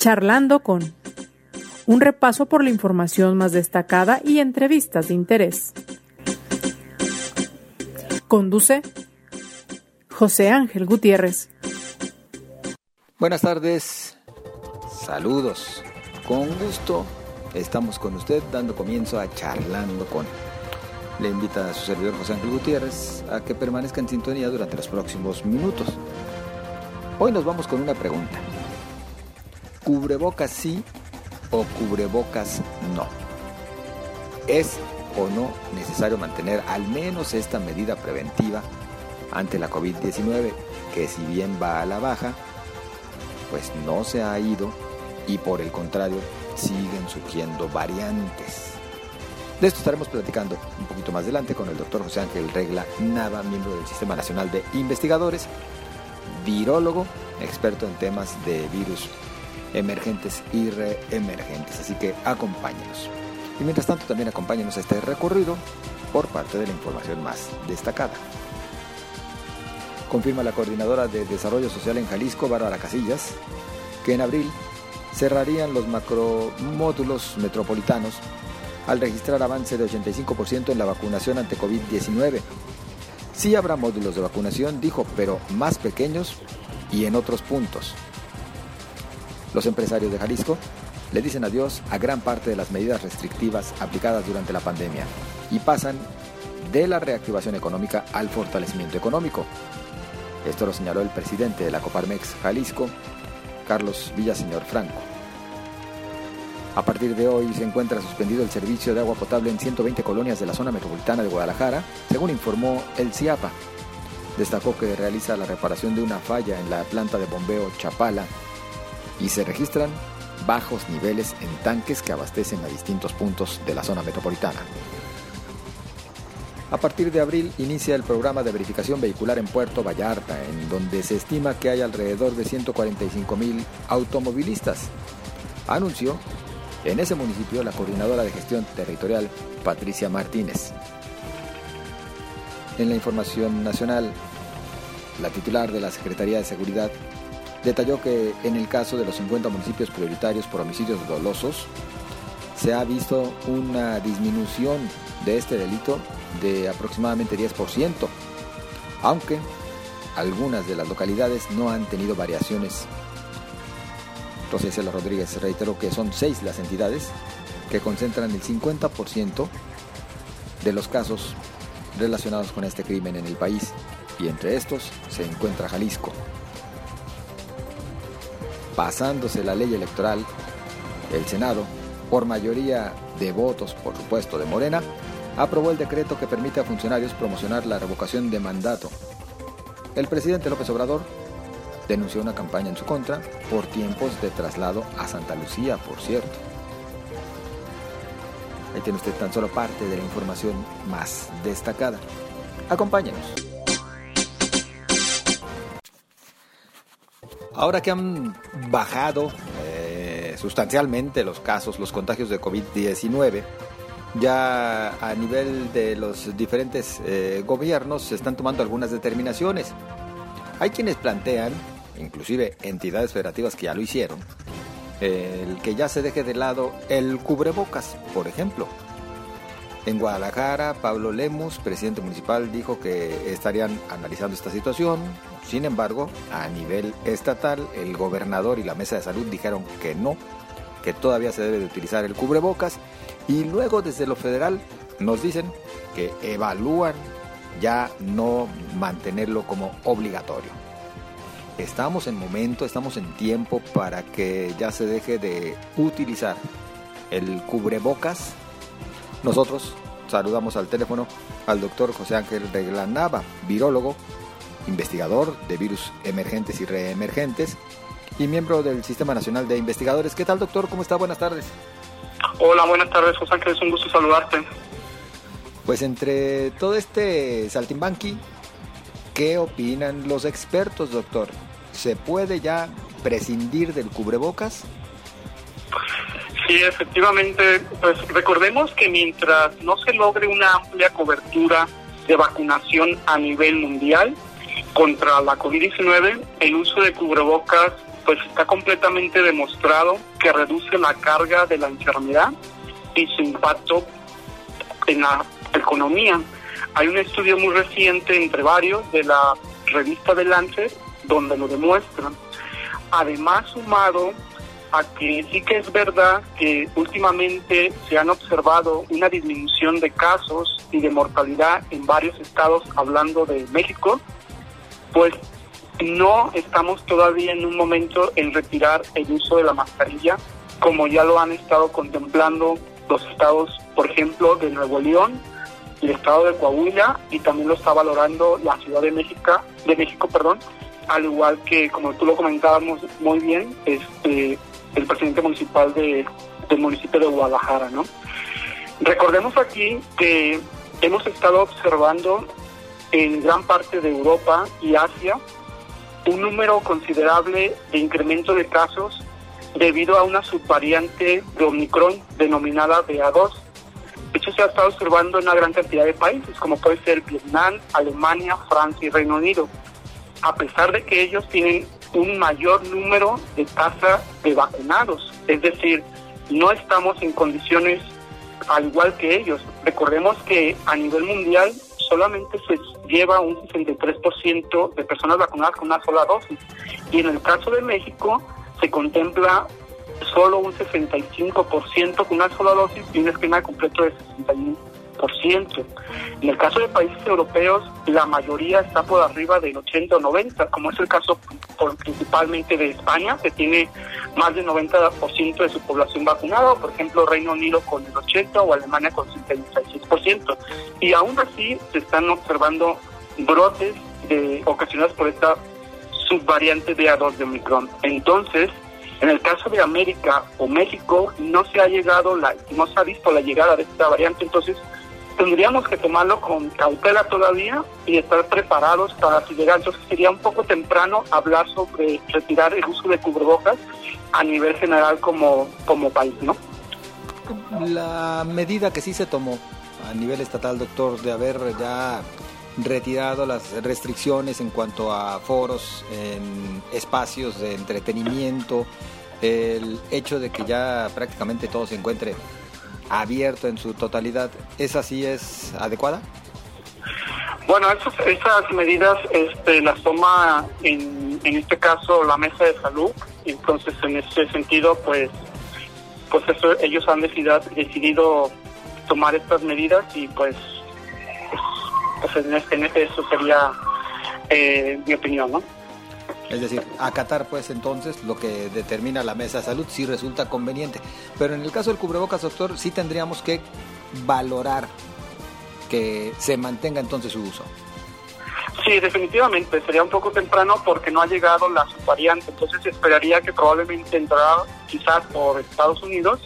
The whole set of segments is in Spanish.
Charlando con un repaso por la información más destacada y entrevistas de interés. Conduce José Ángel Gutiérrez. Buenas tardes, saludos, con gusto estamos con usted dando comienzo a Charlando con. Le invita a su servidor José Ángel Gutiérrez a que permanezca en sintonía durante los próximos minutos. Hoy nos vamos con una pregunta. ¿Cubrebocas sí o cubrebocas no? ¿Es o no necesario mantener al menos esta medida preventiva ante la COVID-19 que si bien va a la baja, pues no se ha ido y por el contrario siguen surgiendo variantes? De esto estaremos platicando un poquito más adelante con el doctor José Ángel Regla Nava, miembro del Sistema Nacional de Investigadores, virólogo, experto en temas de virus emergentes y reemergentes. Así que acompáñenos. Y mientras tanto también acompáñenos a este recorrido por parte de la información más destacada. Confirma la coordinadora de Desarrollo Social en Jalisco, Bárbara Casillas, que en abril cerrarían los macromódulos metropolitanos al registrar avance de 85% en la vacunación ante COVID-19. Sí habrá módulos de vacunación, dijo, pero más pequeños y en otros puntos. Los empresarios de Jalisco le dicen adiós a gran parte de las medidas restrictivas aplicadas durante la pandemia y pasan de la reactivación económica al fortalecimiento económico. Esto lo señaló el presidente de la Coparmex Jalisco, Carlos Villaseñor Franco. A partir de hoy se encuentra suspendido el servicio de agua potable en 120 colonias de la zona metropolitana de Guadalajara, según informó el CIAPA. Destacó que realiza la reparación de una falla en la planta de bombeo Chapala y se registran bajos niveles en tanques que abastecen a distintos puntos de la zona metropolitana. A partir de abril inicia el programa de verificación vehicular en Puerto Vallarta, en donde se estima que hay alrededor de 145 mil automovilistas. Anunció en ese municipio la coordinadora de gestión territorial, Patricia Martínez. En la información nacional, la titular de la Secretaría de Seguridad detalló que en el caso de los 50 municipios prioritarios por homicidios dolosos, se ha visto una disminución de este delito de aproximadamente 10%, aunque algunas de las localidades no han tenido variaciones Cela Rodríguez reiteró que son seis las entidades que concentran el 50% de los casos relacionados con este crimen en el país y entre estos se encuentra Jalisco. Pasándose la ley electoral, el Senado, por mayoría de votos, por supuesto, de Morena, aprobó el decreto que permite a funcionarios promocionar la revocación de mandato. El presidente López Obrador denunció una campaña en su contra por tiempos de traslado a Santa Lucía, por cierto. Ahí tiene usted tan solo parte de la información más destacada. Acompáñenos. Ahora que han bajado eh, sustancialmente los casos, los contagios de COVID-19, ya a nivel de los diferentes eh, gobiernos se están tomando algunas determinaciones. Hay quienes plantean inclusive entidades federativas que ya lo hicieron, el que ya se deje de lado el cubrebocas, por ejemplo. En Guadalajara, Pablo Lemus, presidente municipal, dijo que estarían analizando esta situación. Sin embargo, a nivel estatal, el gobernador y la mesa de salud dijeron que no, que todavía se debe de utilizar el cubrebocas. Y luego desde lo federal nos dicen que evalúan ya no mantenerlo como obligatorio estamos en momento, estamos en tiempo para que ya se deje de utilizar el cubrebocas. Nosotros saludamos al teléfono al doctor José Ángel Reglanava, virólogo, investigador de virus emergentes y reemergentes y miembro del Sistema Nacional de Investigadores. ¿Qué tal, doctor? ¿Cómo está? Buenas tardes. Hola, buenas tardes, José Ángel. Es un gusto saludarte. Pues entre todo este saltimbanqui, ¿qué opinan los expertos, doctor? ¿Se puede ya prescindir del cubrebocas? Sí, efectivamente, pues recordemos que mientras no se logre una amplia cobertura de vacunación a nivel mundial contra la COVID-19, el uso de cubrebocas pues está completamente demostrado que reduce la carga de la enfermedad y su impacto en la economía. Hay un estudio muy reciente entre varios de la revista de donde lo demuestran. Además, sumado a que sí que es verdad que últimamente se han observado una disminución de casos y de mortalidad en varios estados, hablando de México, pues no estamos todavía en un momento en retirar el uso de la mascarilla, como ya lo han estado contemplando los estados, por ejemplo, de Nuevo León, el estado de Coahuila y también lo está valorando la Ciudad de México, de México, perdón, al igual que como tú lo comentábamos muy bien, este el presidente municipal de, del municipio de Guadalajara, ¿no? Recordemos aquí que hemos estado observando en gran parte de Europa y Asia un número considerable de incremento de casos debido a una subvariante de Omicron denominada BA2. De hecho, se ha estado observando en una gran cantidad de países, como puede ser Vietnam, Alemania, Francia y Reino Unido. A pesar de que ellos tienen un mayor número de tasa de vacunados. Es decir, no estamos en condiciones al igual que ellos. Recordemos que a nivel mundial solamente se lleva un 63% de personas vacunadas con una sola dosis. Y en el caso de México se contempla solo un 65% con una sola dosis y un esquema completo de 61%. En el caso de países europeos, la mayoría está por arriba del 80 o 90, como es el caso principalmente de España, que tiene más del 90% de su población vacunada, por ejemplo Reino Unido con el 80 o Alemania con el 76%. Y aún así se están observando brotes de, ocasionados por esta subvariante de A2 de Omicron. Entonces, en el caso de América o México, no se ha llegado, la, no se ha visto la llegada de esta variante, entonces tendríamos que tomarlo con cautela todavía y estar preparados para si llega. Entonces sería un poco temprano hablar sobre retirar el uso de cubrebocas a nivel general como, como país, ¿no? La medida que sí se tomó a nivel estatal, doctor, de haber ya retirado las restricciones en cuanto a foros, en espacios de entretenimiento, el hecho de que ya prácticamente todo se encuentre abierto en su totalidad, ¿esa sí es adecuada? Bueno, esas medidas este, las toma en, en este caso la mesa de salud, entonces en ese sentido pues pues eso, ellos han decidido, decidido tomar estas medidas y pues, pues en, este, en este, eso sería eh, mi opinión, ¿no? Es decir, acatar pues entonces lo que determina la mesa de salud si resulta conveniente. Pero en el caso del cubrebocas, doctor, sí tendríamos que valorar que se mantenga entonces su uso. Sí, definitivamente. Sería un poco temprano porque no ha llegado la subvariante. Entonces esperaría que probablemente entrara quizás por Estados Unidos,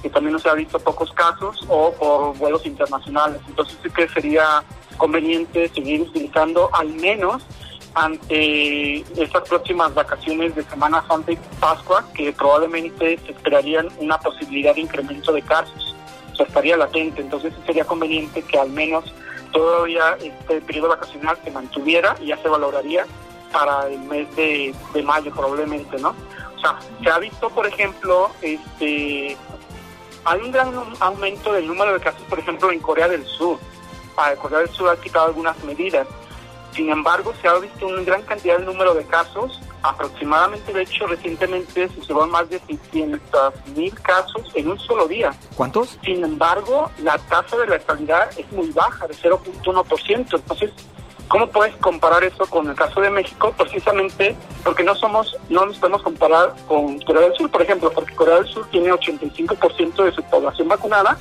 que también no se ha visto pocos casos, o por vuelos internacionales. Entonces sí que sería conveniente seguir utilizando al menos ante estas próximas vacaciones de Semana Santa y Pascua, que probablemente se esperarían una posibilidad de incremento de casos. O estaría latente. Entonces sería conveniente que al menos todavía este periodo vacacional se mantuviera y ya se valoraría para el mes de, de mayo probablemente, ¿no? O sea, se ha visto, por ejemplo, este hay un gran aumento del número de casos, por ejemplo, en Corea del Sur. Para Corea del Sur ha quitado algunas medidas sin embargo, se ha visto una gran cantidad de número de casos. Aproximadamente, de hecho, recientemente se llevó más de 600 mil casos en un solo día. ¿Cuántos? Sin embargo, la tasa de letalidad es muy baja, de 0.1%. Entonces, ¿cómo puedes comparar eso con el caso de México? Precisamente porque no somos, no nos podemos comparar con Corea del Sur, por ejemplo, porque Corea del Sur tiene 85% de su población vacunada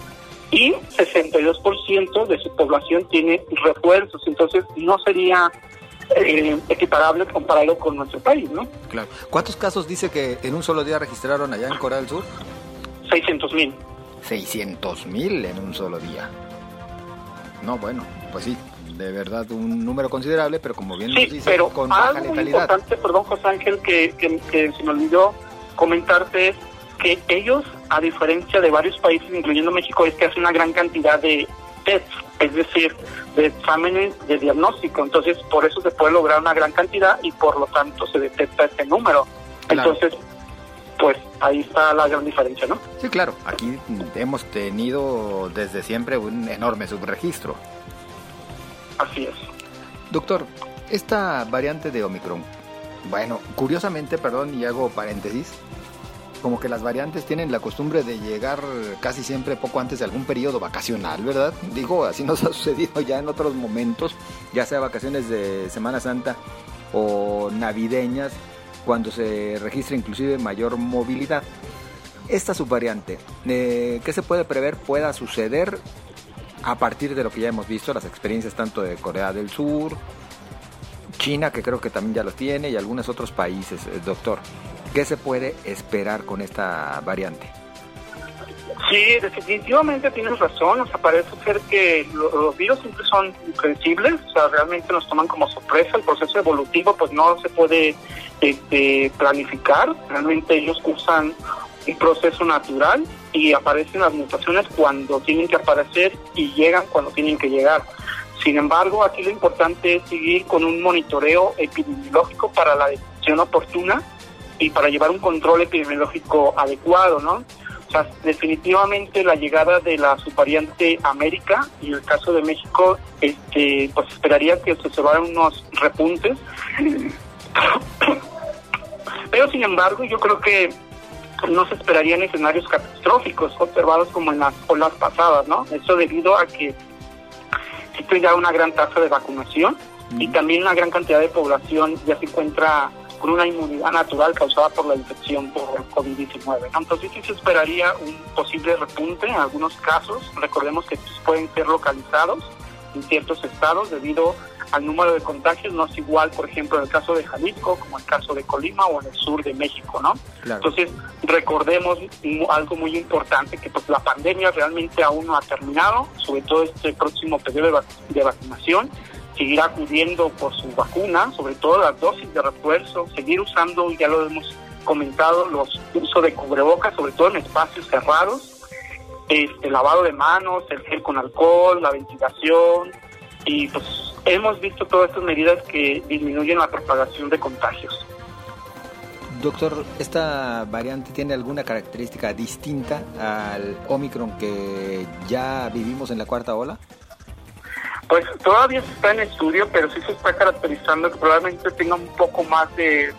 y 62% de su población tiene refuerzos, entonces no sería eh, equiparable compararlo con nuestro país, ¿no? Claro. ¿Cuántos casos dice que en un solo día registraron allá en Corea del Sur? 600 mil. 600 mil en un solo día. No, bueno, pues sí, de verdad un número considerable, pero como bien sí, nos dice, pero con baja algo muy letalidad. importante, perdón José Ángel, que, que, que se me olvidó comentarte es que ellos, a diferencia de varios países, incluyendo México, es que hacen una gran cantidad de tests, es decir, de exámenes de diagnóstico. Entonces, por eso se puede lograr una gran cantidad y por lo tanto se detecta este número. Entonces, pues ahí está la gran diferencia, ¿no? Sí, claro. Aquí hemos tenido desde siempre un enorme subregistro. Así es. Doctor, esta variante de Omicron, bueno, curiosamente, perdón, y hago paréntesis, como que las variantes tienen la costumbre de llegar casi siempre poco antes de algún periodo vacacional, ¿verdad? Digo, así nos ha sucedido ya en otros momentos, ya sea vacaciones de Semana Santa o navideñas, cuando se registra inclusive mayor movilidad. Esta subvariante, eh, ¿qué se puede prever pueda suceder a partir de lo que ya hemos visto, las experiencias tanto de Corea del Sur, China, que creo que también ya lo tiene, y algunos otros países, eh, doctor? ¿Qué se puede esperar con esta variante? Sí, definitivamente tienes razón. O sea, parece ser que los virus siempre son impredecibles. O sea, realmente nos toman como sorpresa. El proceso evolutivo, pues no se puede este, planificar. Realmente ellos usan un proceso natural y aparecen las mutaciones cuando tienen que aparecer y llegan cuando tienen que llegar. Sin embargo, aquí lo importante es seguir con un monitoreo epidemiológico para la decisión oportuna y para llevar un control epidemiológico adecuado, ¿no? O sea, definitivamente la llegada de la subvariante América y el caso de México, este, pues esperaría que se observaran unos repuntes. Pero sin embargo, yo creo que no se esperarían escenarios catastróficos observados como en las olas pasadas, ¿no? Eso debido a que existe ya una gran tasa de vacunación y también una gran cantidad de población ya se encuentra con una inmunidad natural causada por la infección por COVID-19. Entonces sí se esperaría un posible repunte en algunos casos. Recordemos que estos pueden ser localizados en ciertos estados debido al número de contagios. No es igual, por ejemplo, en el caso de Jalisco como en el caso de Colima o en el sur de México, ¿no? Entonces recordemos algo muy importante, que pues la pandemia realmente aún no ha terminado, sobre todo este próximo periodo de vacunación seguir acudiendo por su vacuna, sobre todo las dosis de refuerzo, seguir usando, ya lo hemos comentado, los uso de cubrebocas, sobre todo en espacios cerrados, este lavado de manos, el gel con alcohol, la ventilación y pues hemos visto todas estas medidas que disminuyen la propagación de contagios. Doctor, ¿esta variante tiene alguna característica distinta al Omicron que ya vivimos en la cuarta ola? Pues todavía se está en estudio, pero sí se está caracterizando que probablemente tenga un poco más de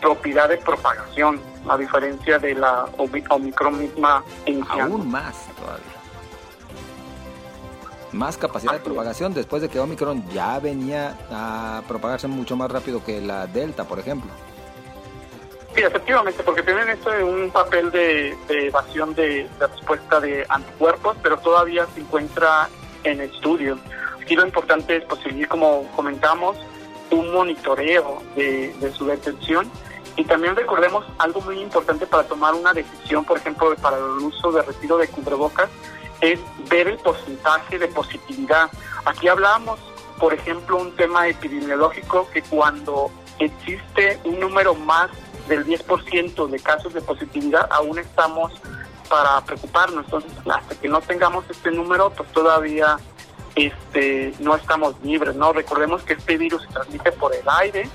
propiedad de propagación, a diferencia de la Omicron misma inicial. Aún más todavía. Más capacidad de propagación después de que Omicron ya venía a propagarse mucho más rápido que la Delta, por ejemplo. Sí, efectivamente, porque tienen esto de un papel de, evasión de, de respuesta de anticuerpos, pero todavía se encuentra en estudio. Aquí lo importante es pues, seguir, como comentamos, un monitoreo de, su detención y también recordemos algo muy importante para tomar una decisión, por ejemplo, para el uso de retiro de cubrebocas, es ver el porcentaje de positividad. Aquí hablamos, por ejemplo, un tema epidemiológico que cuando existe un número más del 10% de casos de positividad, aún estamos para preocuparnos. Entonces, hasta que no tengamos este número, pues todavía este, no estamos libres, ¿no? Recordemos que este virus se transmite por el aire,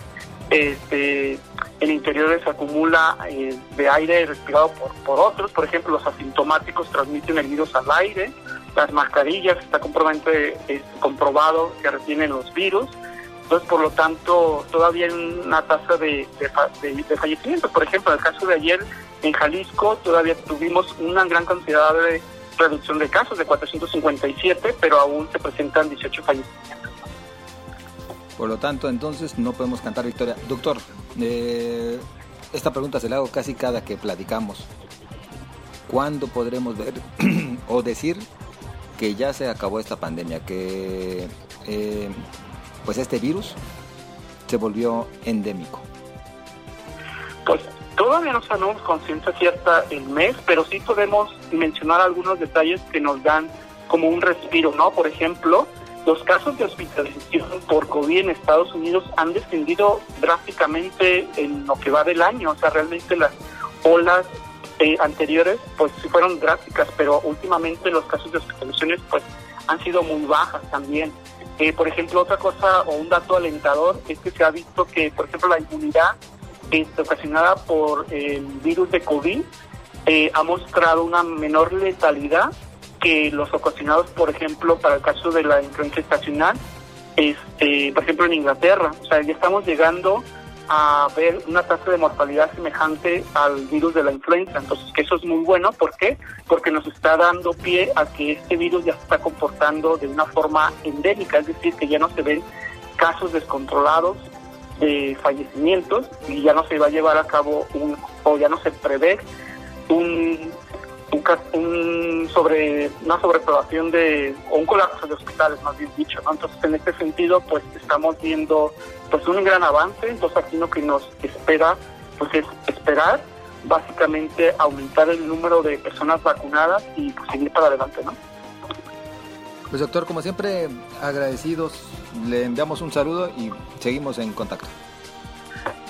este, en interiores se acumula eh, de aire respirado por, otros, por ejemplo, los asintomáticos transmiten el virus al aire, las mascarillas está este, comprobado que retienen los virus, entonces por lo tanto todavía hay una tasa de, de, de fallecimiento, por ejemplo, en el caso de ayer en Jalisco todavía tuvimos una gran cantidad de reducción de casos de 457, pero aún se presentan 18 fallecimientos. Por lo tanto, entonces no podemos cantar victoria. Doctor, eh, esta pregunta se la hago casi cada que platicamos. ¿Cuándo podremos ver o decir que ya se acabó esta pandemia, que eh, pues este virus se volvió endémico? Pues Todavía no sabemos con ciencia cierta el mes, pero sí podemos mencionar algunos detalles que nos dan como un respiro, ¿no? Por ejemplo, los casos de hospitalización por COVID en Estados Unidos han descendido drásticamente en lo que va del año, o sea, realmente las olas eh, anteriores pues sí fueron drásticas, pero últimamente los casos de hospitalizaciones pues han sido muy bajas también. Eh, por ejemplo, otra cosa o un dato alentador es que se ha visto que, por ejemplo, la inmunidad este, ocasionada por el virus de COVID eh, ha mostrado una menor letalidad que los ocasionados, por ejemplo, para el caso de la influenza estacional, este, por ejemplo en Inglaterra. O sea, ya estamos llegando a ver una tasa de mortalidad semejante al virus de la influenza. Entonces, que eso es muy bueno. ¿Por qué? Porque nos está dando pie a que este virus ya se está comportando de una forma endémica, es decir, que ya no se ven casos descontrolados de fallecimientos y ya no se va a llevar a cabo un, o ya no se prevé un, un, sobre una sobrepoblación de o un colapso de hospitales más bien dicho ¿no? entonces en este sentido pues estamos viendo pues un gran avance entonces aquí lo que nos espera pues es esperar básicamente aumentar el número de personas vacunadas y pues, seguir para adelante no pues doctor como siempre agradecidos le enviamos un saludo y seguimos en contacto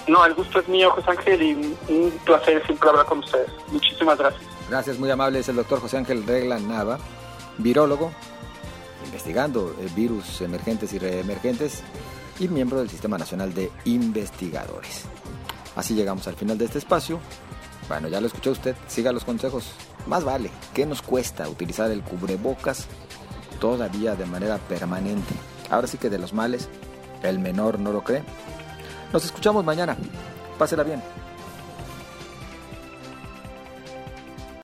no, el gusto es mío, José Ángel, y un placer siempre hablar con ustedes. Muchísimas gracias. Gracias, muy amable. Es el doctor José Ángel Regla Nava, virólogo, investigando virus emergentes y reemergentes y miembro del Sistema Nacional de Investigadores. Así llegamos al final de este espacio. Bueno, ya lo escuchó usted, siga los consejos. Más vale, ¿qué nos cuesta utilizar el cubrebocas todavía de manera permanente? Ahora sí que de los males, el menor no lo cree. Nos escuchamos mañana. Pásela bien.